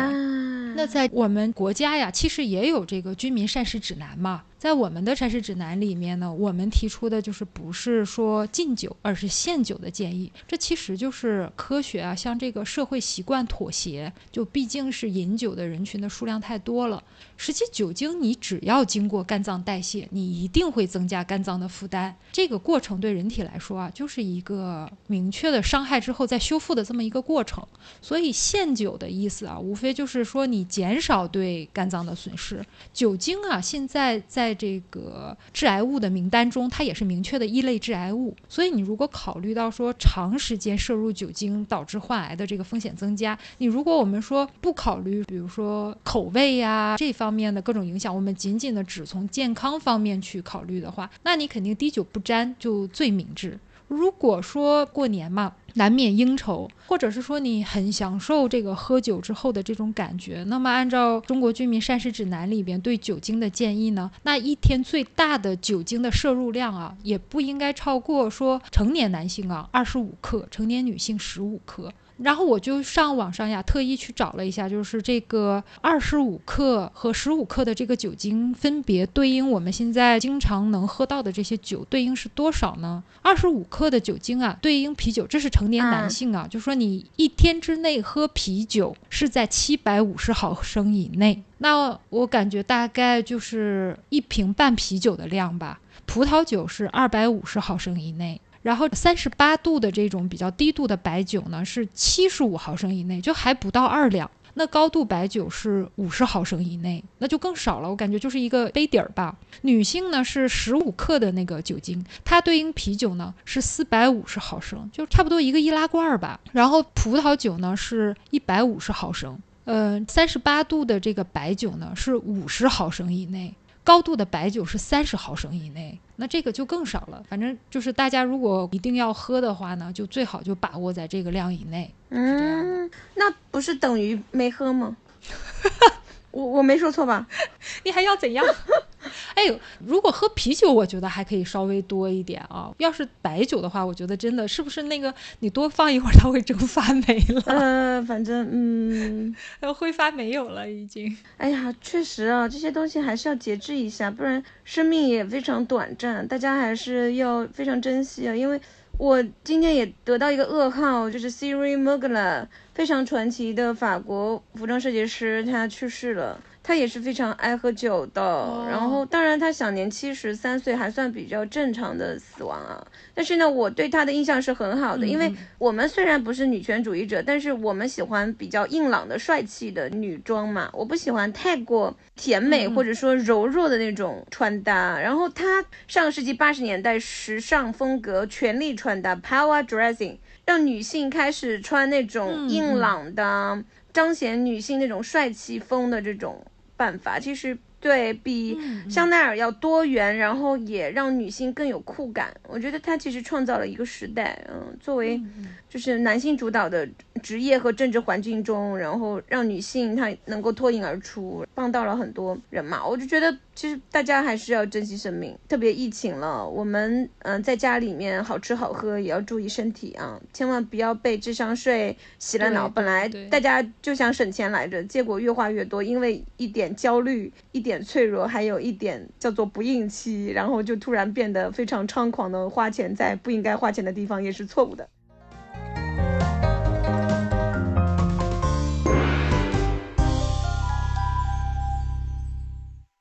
那在我们国家呀，其实也有这个居民膳食指南嘛。在我们的膳食指南里面呢，我们提出的就是不是说禁酒，而是限酒的建议。这其实就是科学啊，向这个社会习惯妥协。就毕竟是饮酒的人群的数量太多了，实际酒精你只要经过肝脏代谢，你一定会增加肝脏的负担。这个过程对人体来说啊，就是一个明确的伤害之后再修复的这么一个过程。所以限酒的意思。啊，无非就是说你减少对肝脏的损失。酒精啊，现在在在这个致癌物的名单中，它也是明确的一类致癌物。所以你如果考虑到说长时间摄入酒精导致患癌的这个风险增加，你如果我们说不考虑，比如说口味呀这方面的各种影响，我们仅仅的只从健康方面去考虑的话，那你肯定滴酒不沾就最明智。如果说过年嘛，难免应酬，或者是说你很享受这个喝酒之后的这种感觉，那么按照中国居民膳食指南里边对酒精的建议呢，那一天最大的酒精的摄入量啊，也不应该超过说成年男性啊二十五克，成年女性十五克。然后我就上网上呀，特意去找了一下，就是这个二十五克和十五克的这个酒精，分别对应我们现在经常能喝到的这些酒，对应是多少呢？二十五克的酒精啊，对应啤酒，这是成年男性啊，就说你一天之内喝啤酒是在七百五十毫升以内，那我感觉大概就是一瓶半啤酒的量吧。葡萄酒是二百五十毫升以内。然后三十八度的这种比较低度的白酒呢，是七十五毫升以内，就还不到二两。那高度白酒是五十毫升以内，那就更少了。我感觉就是一个杯底儿吧。女性呢是十五克的那个酒精，它对应啤酒呢是四百五十毫升，就差不多一个易拉罐儿吧。然后葡萄酒呢是一百五十毫升，呃，三十八度的这个白酒呢是五十毫升以内。高度的白酒是三十毫升以内，那这个就更少了。反正就是大家如果一定要喝的话呢，就最好就把握在这个量以内。嗯，那不是等于没喝吗？我我没说错吧？你还要怎样？哎呦，如果喝啤酒，我觉得还可以稍微多一点啊。要是白酒的话，我觉得真的是不是那个你多放一会儿，它会蒸发没了？呃，反正嗯，挥发没有了已经。哎呀，确实啊，这些东西还是要节制一下，不然生命也非常短暂，大家还是要非常珍惜啊，因为。我今天也得到一个噩耗，就是 Siri Mugler，非常传奇的法国服装设计师，他去世了。他也是非常爱喝酒的，然后当然他享年七十三岁，还算比较正常的死亡啊。但是呢，我对他的印象是很好的，因为我们虽然不是女权主义者，但是我们喜欢比较硬朗的、帅气的女装嘛。我不喜欢太过甜美或者说柔弱的那种穿搭。然后他上个世纪八十年代时尚风格权力穿搭 （power dressing） 让女性开始穿那种硬朗的、彰显女性那种帅气风的这种。办法其实对比香奈儿要多元，然后也让女性更有酷感。我觉得它其实创造了一个时代，嗯，作为就是男性主导的职业和政治环境中，然后让女性她能够脱颖而出，帮到了很多人嘛。我就觉得。其实大家还是要珍惜生命，特别疫情了，我们嗯在家里面好吃好喝也要注意身体啊，千万不要被智商税洗了脑。本来大家就想省钱来着，结果越花越多，因为一点焦虑、一点脆弱，还有一点叫做不应期，然后就突然变得非常猖狂的花钱在不应该花钱的地方，也是错误的。